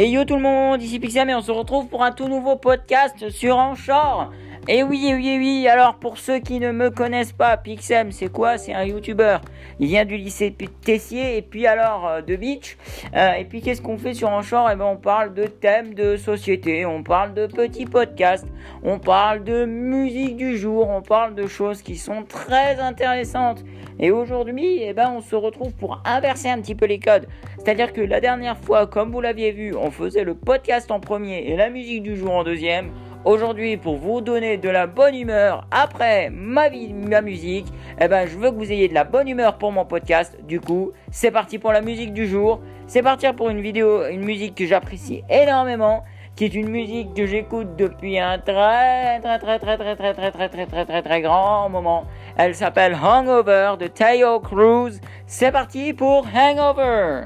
Et yo tout le monde, ici Pixem et on se retrouve pour un tout nouveau podcast sur Anchor. Et oui, oui, oui, alors pour ceux qui ne me connaissent pas, Pixem, c'est quoi? C'est un youtubeur. Il vient du lycée Tessier et puis alors euh, de Beach. Euh, et puis qu'est-ce qu'on fait sur Anchor Eh ben on parle de thèmes de société, on parle de petits podcasts, on parle de musique du jour, on parle de choses qui sont très intéressantes. Et aujourd'hui, eh ben on se retrouve pour inverser un petit peu les codes. C'est-à-dire que la dernière fois, comme vous l'aviez vu, on faisait le podcast en premier et la musique du jour en deuxième. Aujourd'hui, pour vous donner de la bonne humeur après ma, vie, ma musique, eh ben, je veux que vous ayez de la bonne humeur pour mon podcast. Du coup, c'est parti pour la musique du jour. C'est parti pour une vidéo, une musique que j'apprécie énormément, qui est une musique que j'écoute depuis un très très très très très très très très très très très très grand moment. Elle s'appelle Hangover de Tayo Cruz. C'est parti pour Hangover.